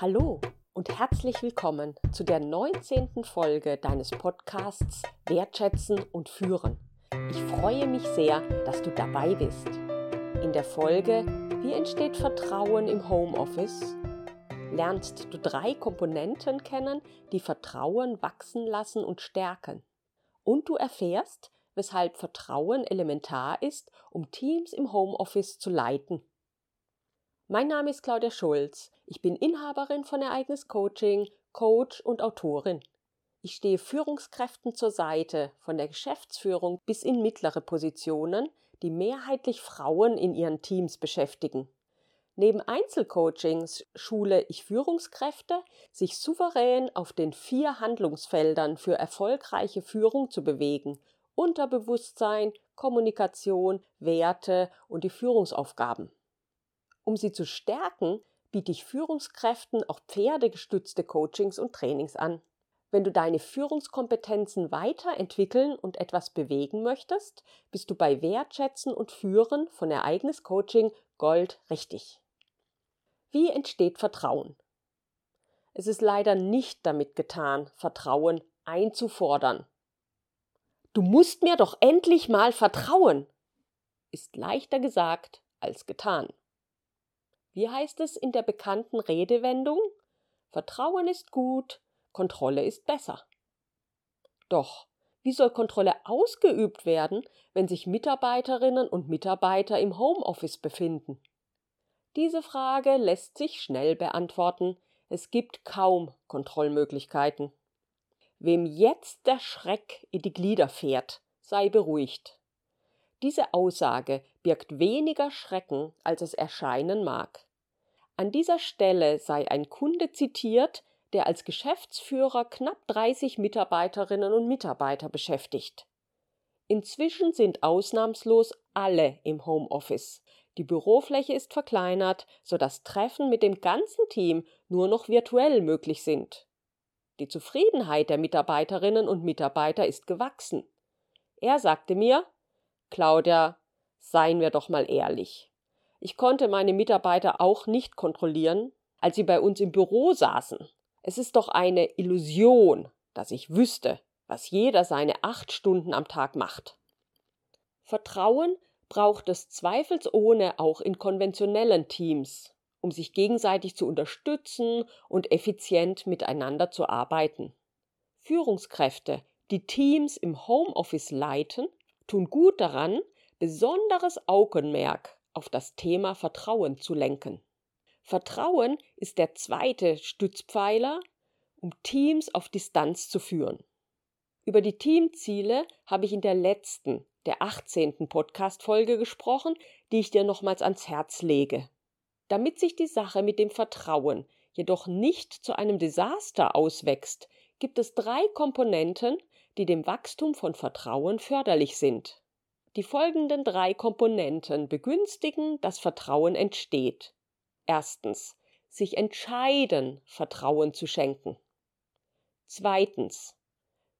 Hallo und herzlich willkommen zu der 19. Folge deines Podcasts Wertschätzen und Führen. Ich freue mich sehr, dass du dabei bist. In der Folge Wie entsteht Vertrauen im Homeoffice? lernst du drei Komponenten kennen, die Vertrauen wachsen lassen und stärken. Und du erfährst, weshalb Vertrauen elementar ist, um Teams im Homeoffice zu leiten. Mein Name ist Claudia Schulz. Ich bin Inhaberin von Ereignis Coaching, Coach und Autorin. Ich stehe Führungskräften zur Seite, von der Geschäftsführung bis in mittlere Positionen, die mehrheitlich Frauen in ihren Teams beschäftigen. Neben Einzelcoachings schule ich Führungskräfte, sich souverän auf den vier Handlungsfeldern für erfolgreiche Führung zu bewegen Unterbewusstsein, Kommunikation, Werte und die Führungsaufgaben. Um sie zu stärken, biete ich Führungskräften auch pferdegestützte Coachings und Trainings an. Wenn du deine Führungskompetenzen weiterentwickeln und etwas bewegen möchtest, bist du bei Wertschätzen und Führen von Ereignis Coaching Gold richtig. Wie entsteht Vertrauen? Es ist leider nicht damit getan, Vertrauen einzufordern. Du musst mir doch endlich mal vertrauen, ist leichter gesagt als getan. Wie heißt es in der bekannten Redewendung? Vertrauen ist gut, Kontrolle ist besser. Doch, wie soll Kontrolle ausgeübt werden, wenn sich Mitarbeiterinnen und Mitarbeiter im Homeoffice befinden? Diese Frage lässt sich schnell beantworten. Es gibt kaum Kontrollmöglichkeiten. Wem jetzt der Schreck in die Glieder fährt, sei beruhigt. Diese Aussage birgt weniger Schrecken, als es erscheinen mag. An dieser Stelle sei ein Kunde zitiert, der als Geschäftsführer knapp 30 Mitarbeiterinnen und Mitarbeiter beschäftigt. Inzwischen sind ausnahmslos alle im Homeoffice. Die Bürofläche ist verkleinert, sodass Treffen mit dem ganzen Team nur noch virtuell möglich sind. Die Zufriedenheit der Mitarbeiterinnen und Mitarbeiter ist gewachsen. Er sagte mir, Claudia, seien wir doch mal ehrlich. Ich konnte meine Mitarbeiter auch nicht kontrollieren, als sie bei uns im Büro saßen. Es ist doch eine Illusion, dass ich wüsste, was jeder seine acht Stunden am Tag macht. Vertrauen braucht es zweifelsohne auch in konventionellen Teams, um sich gegenseitig zu unterstützen und effizient miteinander zu arbeiten. Führungskräfte, die Teams im Homeoffice leiten, tun gut daran, besonderes Augenmerk auf das Thema Vertrauen zu lenken. Vertrauen ist der zweite Stützpfeiler, um Teams auf Distanz zu führen. Über die Teamziele habe ich in der letzten der 18. Podcast-Folge gesprochen, die ich dir nochmals ans Herz lege. Damit sich die Sache mit dem Vertrauen jedoch nicht zu einem Desaster auswächst, gibt es drei Komponenten, die dem Wachstum von Vertrauen förderlich sind. Die folgenden drei Komponenten begünstigen, dass Vertrauen entsteht. Erstens, sich entscheiden, Vertrauen zu schenken. Zweitens,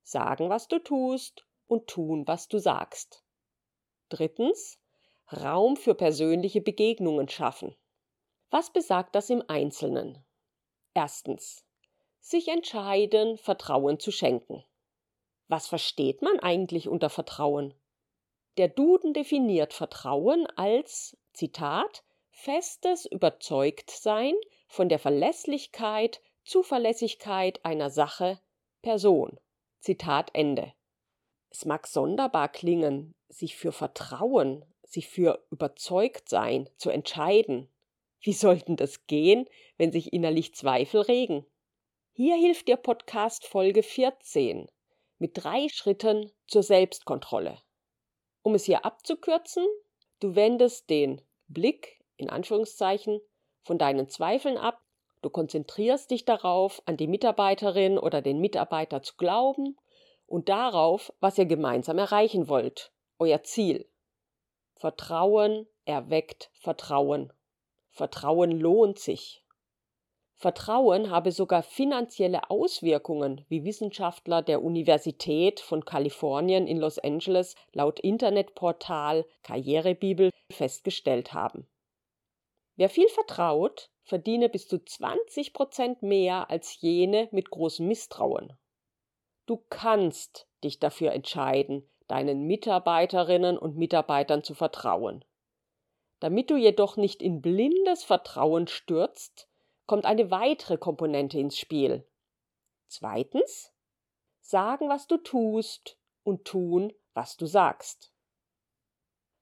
sagen, was du tust und tun, was du sagst. Drittens, Raum für persönliche Begegnungen schaffen. Was besagt das im Einzelnen? Erstens, sich entscheiden, Vertrauen zu schenken. Was versteht man eigentlich unter Vertrauen? Der Duden definiert Vertrauen als, Zitat, festes Überzeugtsein von der Verlässlichkeit, Zuverlässigkeit einer Sache, Person. Zitat Ende. Es mag sonderbar klingen, sich für Vertrauen, sich für Überzeugtsein zu entscheiden. Wie sollten das gehen, wenn sich innerlich Zweifel regen? Hier hilft dir Podcast Folge 14 mit drei Schritten zur Selbstkontrolle. Um es hier abzukürzen, du wendest den Blick in Anführungszeichen von deinen Zweifeln ab, du konzentrierst dich darauf, an die Mitarbeiterin oder den Mitarbeiter zu glauben und darauf, was ihr gemeinsam erreichen wollt, euer Ziel. Vertrauen erweckt Vertrauen. Vertrauen lohnt sich. Vertrauen habe sogar finanzielle Auswirkungen, wie Wissenschaftler der Universität von Kalifornien in Los Angeles laut Internetportal Karrierebibel festgestellt haben. Wer viel vertraut, verdiene bis zu 20 Prozent mehr als jene mit großem Misstrauen. Du kannst dich dafür entscheiden, deinen Mitarbeiterinnen und Mitarbeitern zu vertrauen. Damit du jedoch nicht in blindes Vertrauen stürzt, kommt eine weitere Komponente ins Spiel. Zweitens, sagen, was du tust und tun, was du sagst.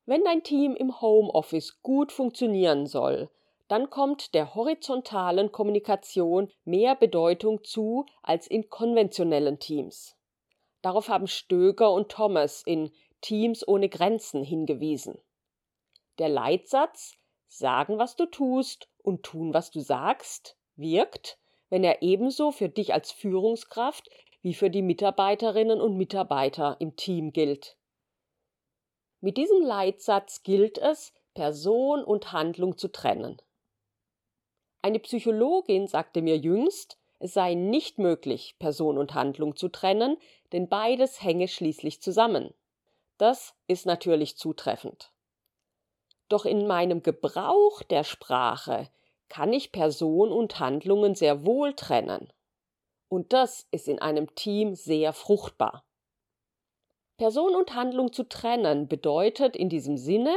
Wenn dein Team im Homeoffice gut funktionieren soll, dann kommt der horizontalen Kommunikation mehr Bedeutung zu als in konventionellen Teams. Darauf haben Stöger und Thomas in Teams ohne Grenzen hingewiesen. Der Leitsatz Sagen, was du tust und tun, was du sagst, wirkt, wenn er ebenso für dich als Führungskraft wie für die Mitarbeiterinnen und Mitarbeiter im Team gilt. Mit diesem Leitsatz gilt es, Person und Handlung zu trennen. Eine Psychologin sagte mir jüngst, es sei nicht möglich, Person und Handlung zu trennen, denn beides hänge schließlich zusammen. Das ist natürlich zutreffend. Doch in meinem Gebrauch der Sprache kann ich Person und Handlungen sehr wohl trennen. Und das ist in einem Team sehr fruchtbar. Person und Handlung zu trennen bedeutet in diesem Sinne,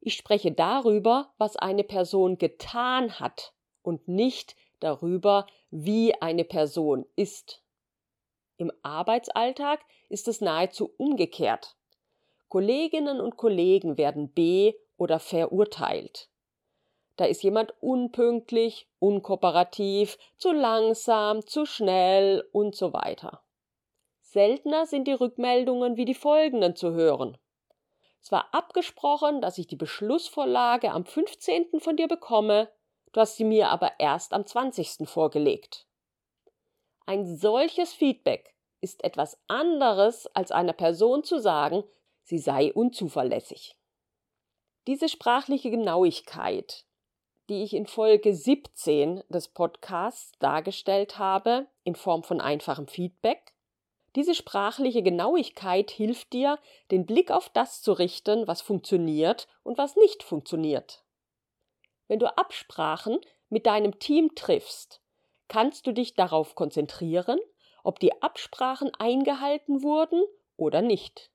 ich spreche darüber, was eine Person getan hat und nicht darüber, wie eine Person ist. Im Arbeitsalltag ist es nahezu umgekehrt. Kolleginnen und Kollegen werden be- oder verurteilt. Da ist jemand unpünktlich, unkooperativ, zu langsam, zu schnell und so weiter. Seltener sind die Rückmeldungen wie die folgenden zu hören. Es war abgesprochen, dass ich die Beschlussvorlage am 15. von dir bekomme, du hast sie mir aber erst am 20. vorgelegt. Ein solches Feedback ist etwas anderes, als einer Person zu sagen, sie sei unzuverlässig. Diese sprachliche Genauigkeit, die ich in Folge 17 des Podcasts dargestellt habe, in Form von einfachem Feedback, diese sprachliche Genauigkeit hilft dir, den Blick auf das zu richten, was funktioniert und was nicht funktioniert. Wenn du Absprachen mit deinem Team triffst, kannst du dich darauf konzentrieren, ob die Absprachen eingehalten wurden oder nicht.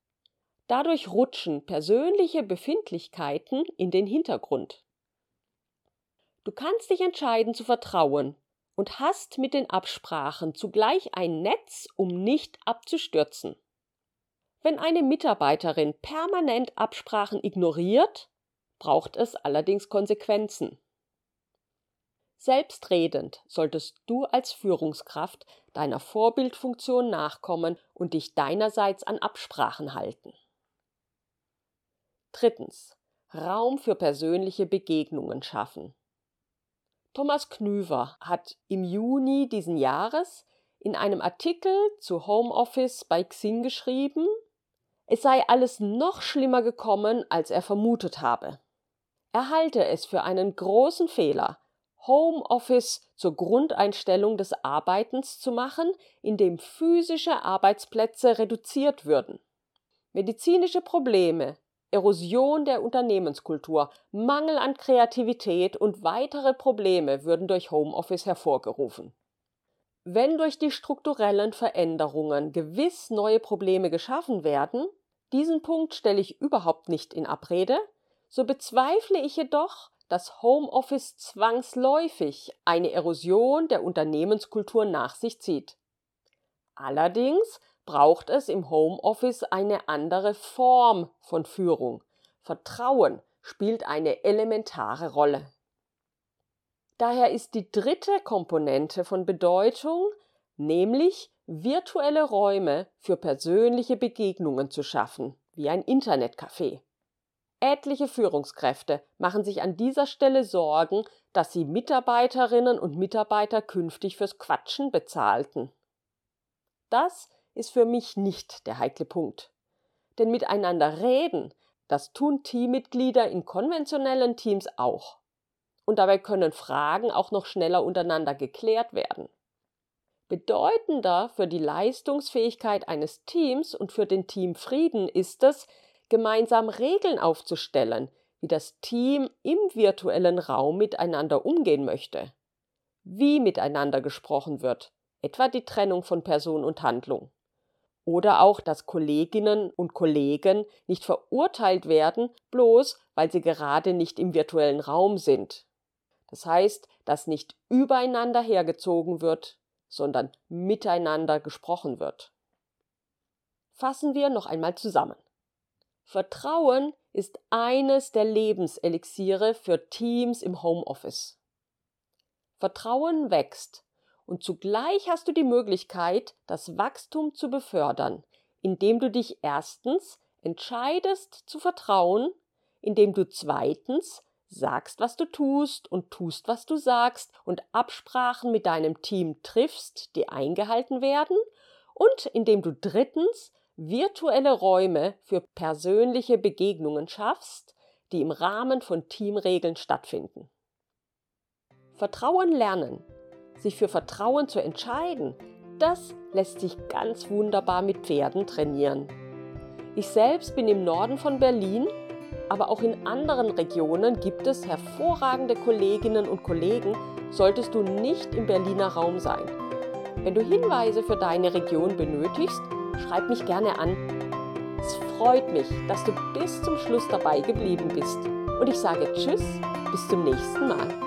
Dadurch rutschen persönliche Befindlichkeiten in den Hintergrund. Du kannst dich entscheiden zu vertrauen und hast mit den Absprachen zugleich ein Netz, um nicht abzustürzen. Wenn eine Mitarbeiterin permanent Absprachen ignoriert, braucht es allerdings Konsequenzen. Selbstredend solltest du als Führungskraft deiner Vorbildfunktion nachkommen und dich deinerseits an Absprachen halten. Drittens. Raum für persönliche Begegnungen schaffen. Thomas Knüver hat im Juni diesen Jahres in einem Artikel zu Homeoffice bei Xing geschrieben, es sei alles noch schlimmer gekommen, als er vermutet habe. Er halte es für einen großen Fehler, Homeoffice zur Grundeinstellung des Arbeitens zu machen, indem physische Arbeitsplätze reduziert würden. Medizinische Probleme Erosion der Unternehmenskultur, Mangel an Kreativität und weitere Probleme würden durch Homeoffice hervorgerufen. Wenn durch die strukturellen Veränderungen gewiss neue Probleme geschaffen werden, diesen Punkt stelle ich überhaupt nicht in Abrede, so bezweifle ich jedoch, dass Homeoffice zwangsläufig eine Erosion der Unternehmenskultur nach sich zieht. Allerdings braucht es im Homeoffice eine andere Form von Führung. Vertrauen spielt eine elementare Rolle. Daher ist die dritte Komponente von Bedeutung, nämlich virtuelle Räume für persönliche Begegnungen zu schaffen, wie ein Internetcafé. Etliche Führungskräfte machen sich an dieser Stelle Sorgen, dass sie Mitarbeiterinnen und Mitarbeiter künftig fürs Quatschen bezahlten. Das ist für mich nicht der heikle Punkt. Denn miteinander reden, das tun Teammitglieder in konventionellen Teams auch. Und dabei können Fragen auch noch schneller untereinander geklärt werden. Bedeutender für die Leistungsfähigkeit eines Teams und für den Teamfrieden ist es, gemeinsam Regeln aufzustellen, wie das Team im virtuellen Raum miteinander umgehen möchte, wie miteinander gesprochen wird, etwa die Trennung von Person und Handlung. Oder auch, dass Kolleginnen und Kollegen nicht verurteilt werden, bloß weil sie gerade nicht im virtuellen Raum sind. Das heißt, dass nicht übereinander hergezogen wird, sondern miteinander gesprochen wird. Fassen wir noch einmal zusammen. Vertrauen ist eines der Lebenselixiere für Teams im Homeoffice. Vertrauen wächst und zugleich hast du die Möglichkeit, das Wachstum zu befördern, indem du dich erstens entscheidest zu vertrauen, indem du zweitens sagst, was du tust und tust, was du sagst und Absprachen mit deinem Team triffst, die eingehalten werden und indem du drittens virtuelle Räume für persönliche Begegnungen schaffst, die im Rahmen von Teamregeln stattfinden. Vertrauen lernen, sich für Vertrauen zu entscheiden, das lässt sich ganz wunderbar mit Pferden trainieren. Ich selbst bin im Norden von Berlin, aber auch in anderen Regionen gibt es hervorragende Kolleginnen und Kollegen, solltest du nicht im Berliner Raum sein. Wenn du Hinweise für deine Region benötigst, schreib mich gerne an. Es freut mich, dass du bis zum Schluss dabei geblieben bist. Und ich sage Tschüss, bis zum nächsten Mal.